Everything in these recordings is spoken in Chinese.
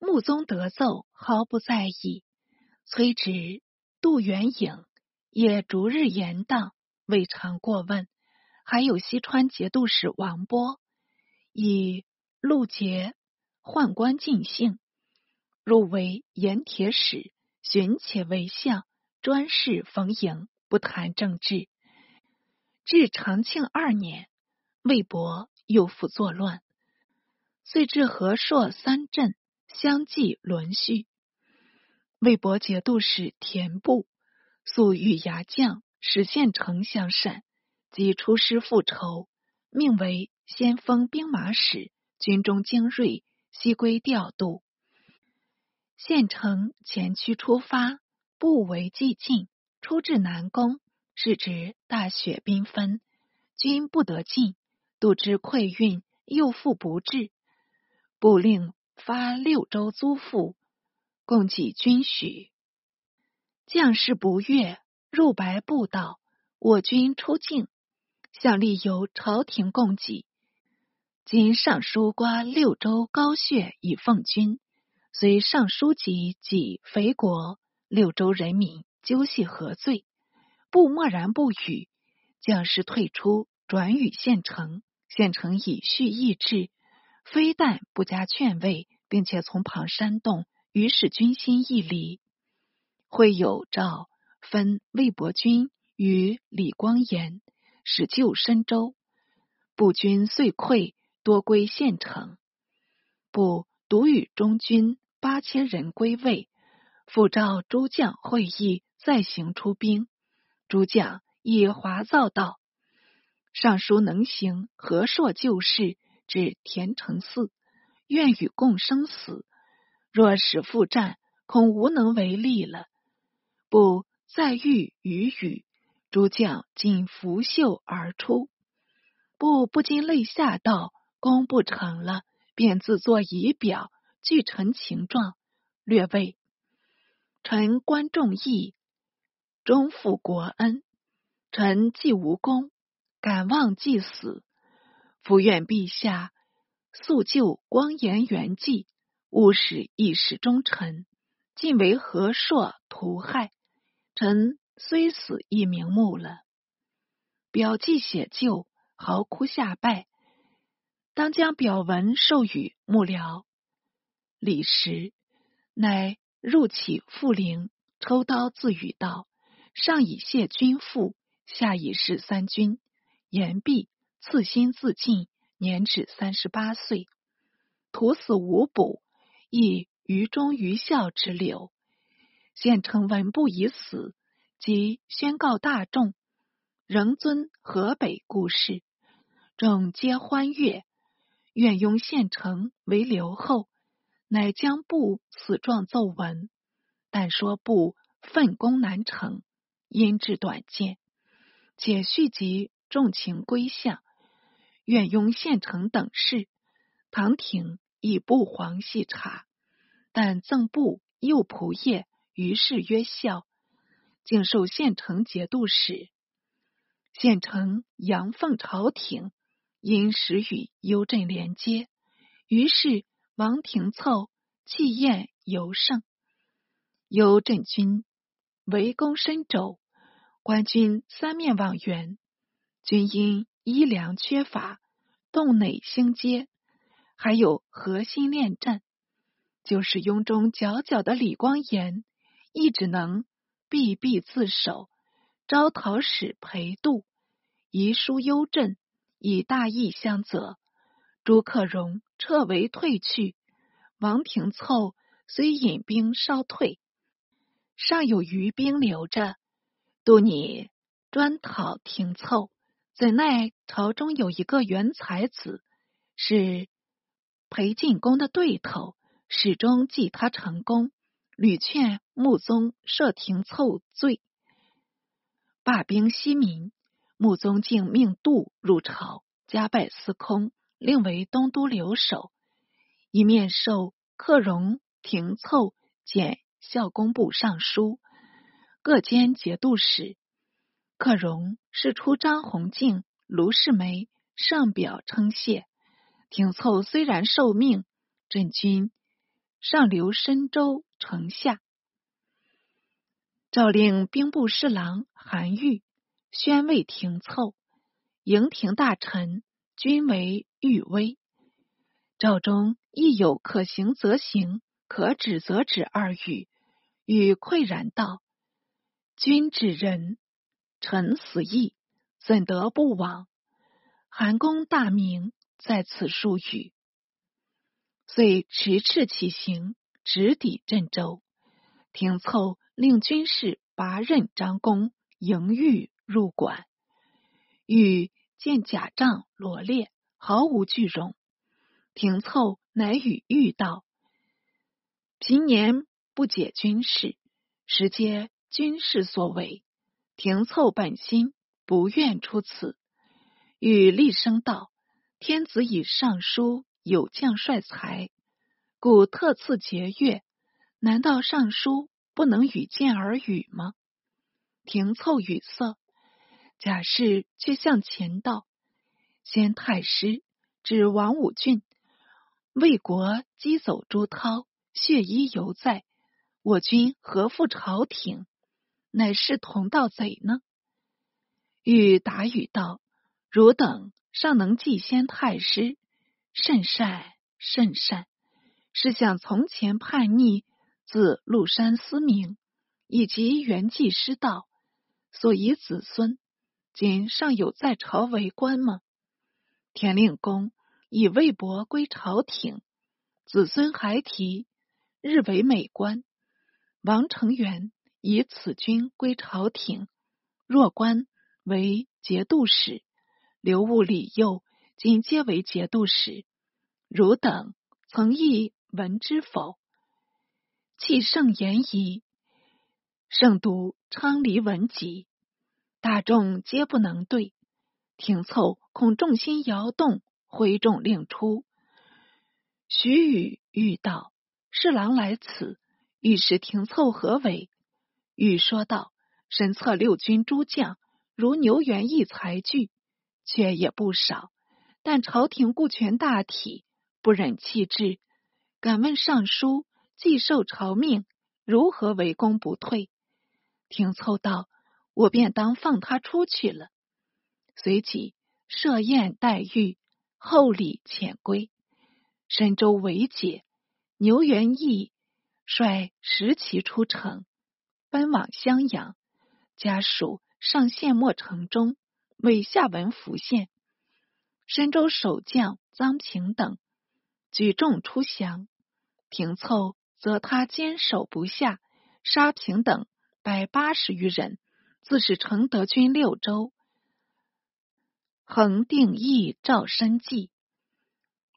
穆宗得奏，毫不在意。崔植、杜元颖也逐日延宕，未尝过问。还有西川节度使王波，以陆杰宦官尽兴，入为盐铁使，寻且为相，专事逢迎，不谈政治。至长庆二年，魏博又复作乱，遂至和硕三镇相继沦序。魏博节度使田部素与牙将使县丞相善。即出师复仇，命为先锋兵马使，军中精锐悉归调度。县城前驱出发，不为既进，出至南宫，是指大雪缤纷，军不得进，度之溃运，又复不至。不令发六州租赋，供给军许。将士不悦，入白布道：“我军出境。”向立由朝廷供给，今尚书刮六州高穴以奉军，虽尚书及己肥国六州人民究系何罪？不默然不语，将士退出，转与县城。县城以蓄意志，非但不加劝慰，并且从旁煽动，于是军心亦离。会有诏分魏博军与李光炎。使救深州，步军遂溃，多归县城。不独与中军八千人归魏，复召诸将会议，再行出兵。诸将以华造道，尚书能行，何硕旧事，至田城寺，愿与共生死。若使复战，恐无能为力了。不再遇与语。诸将尽拂袖而出，不不禁泪下，道：“功不成了。”便自作仪表，具陈情状，略谓：“臣观众义，终负国恩。臣既无功，敢忘既死。伏愿陛下速救光颜元寂，勿使一时忠臣，尽为何硕屠害。臣。”虽死亦瞑目了。表记写就，嚎哭下拜。当将表文授予幕僚李时，乃入起复陵，抽刀自语道：“上以谢君父，下以示三军。”言毕，赐心自尽，年止三十八岁。徒死无补，亦于忠于孝之流。县城闻不已死。即宣告大众，仍尊河北故事，众皆欢悦。愿拥县城为留后，乃将部此状奏闻，但说部奋功难成，因至短见，且续集重情归相，愿拥县城等事。唐廷以布黄细查，但赠布右仆射，于是曰孝。竟受县城节度使，县城阳奉朝廷，因时与幽镇连接，于是王廷凑气宴尤盛。幽镇军围攻深州，官军三面望援，军因衣粮缺乏，洞内兴街，还有核心练战，就是雍中佼佼的李光炎，亦只能。避避自守，招讨使裴度遗书幽镇，以大义相责。朱克荣撤围退去，王廷凑虽引兵稍退，尚有余兵留着。度你专讨廷凑，怎奈朝中有一个元才子，是裴进公的对头，始终记他成功。屡劝穆宗设廷凑罪，罢兵息民。穆宗竟命杜入朝，加拜司空，令为东都留守，一面授克荣、廷凑检校工部尚书，各兼节度使。克荣是出张弘敬、卢世梅上表称谢。廷凑虽然受命，镇军上留深州城下。诏令兵部侍郎韩愈宣慰廷凑，迎廷大臣均为御威。诏中亦有可行则行，可止则止二语，与愧然道：“君指人，臣死义，怎得不往？”韩公大名在此数语，遂持斥起行，直抵郑州。廷凑令军士拔刃张弓，迎御入馆。欲见甲仗罗列，毫无惧容。廷凑乃与御道：“平年不解军事，实皆军事所为。廷凑本心不愿出此。”与厉声道：“天子以上书有将帅才，故特赐节钺。难道尚书不能与见而语吗？”廷凑语塞，贾氏却向前道：“先太师指王武俊魏国击走朱涛，血衣犹在，我军何负朝廷？乃是同道贼呢？”欲答语道。汝等尚能记先太师，甚善甚善。是想从前叛逆，自禄山思明，以及元济师道，所以子孙今尚有在朝为官吗？田令公以魏博归朝廷，子孙还提，日为美官。王承元以此君归朝廷，若官为节度使。刘戊、李佑今皆为节度使，汝等曾亦闻之否？弃圣言矣。圣读昌黎文集，大众皆不能对。廷凑恐众心摇动，挥众令出。徐宇欲道：“侍郎来此，欲使廷凑何为？”欲说道：“身策六军诸将，如牛元义才具。”却也不少，但朝廷顾全大体，不忍弃之。敢问尚书，既受朝命，如何为公不退？廷凑道：“我便当放他出去了。”随即设宴待遇，厚礼遣归。深州为解，牛元义率十骑出城，奔往襄阳，家属上县末城中。为下文浮现，深州守将臧平等举众出降，平凑则他坚守不下，杀平等百八十余人，自是承德军六州，恒定义赵申计，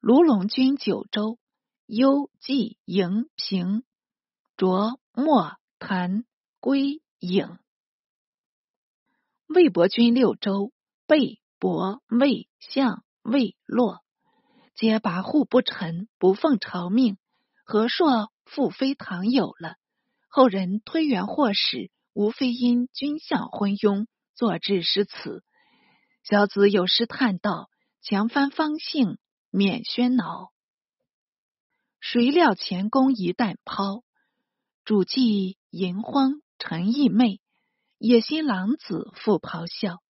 卢龙军九州，幽冀营平卓莫谭归颍。魏博君六州，备博魏相魏洛，皆跋扈不臣，不奉朝命。何硕复非唐有了。后人推原祸始，无非因君相昏庸，作致失辞。小子有诗叹道：“强翻方姓，免喧恼。谁料前功一旦抛，主祭淫荒陈义妹。”野心狼子复咆哮，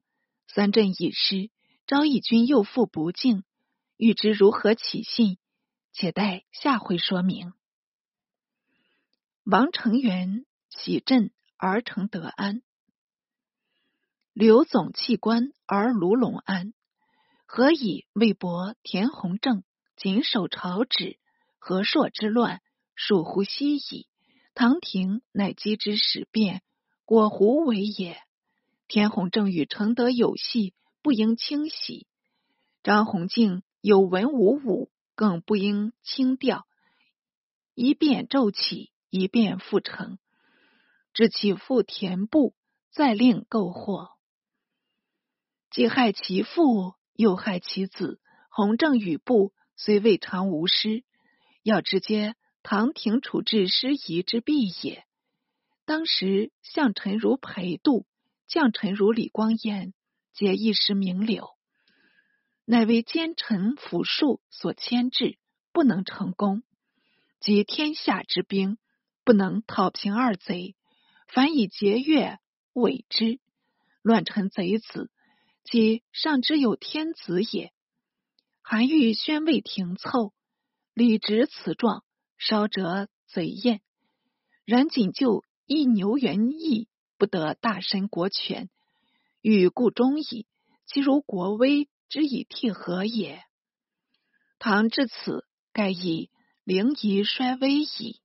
三镇已失，昭义军又复不敬，欲知如何起信，且待下回说明。王承元喜镇而成德安，刘总弃官而卢龙安，何以为博、田弘正谨守朝旨？何硕之乱，属乎西矣。唐廷乃机之始变。果胡为也？田弘正与承德有隙，不应轻喜；张弘敬有文无武，更不应轻调。一变骤起，一变复成，知其父田部，再令购货，既害其父，又害其子。弘正与部虽未尝无失，要直接唐廷处置失仪之弊也。当时相臣如裴度，将臣如李光彦，皆一时名流，乃为奸臣府庶所牵制，不能成功。及天下之兵，不能讨平二贼，凡以节钺委之。乱臣贼子，即上之有天子也。韩愈宣慰廷凑，理直此状，烧者贼艳。然仅就一牛元意，不得大申国权，与故忠矣。其如国威之以替何也？唐至此，盖以灵仪衰微矣。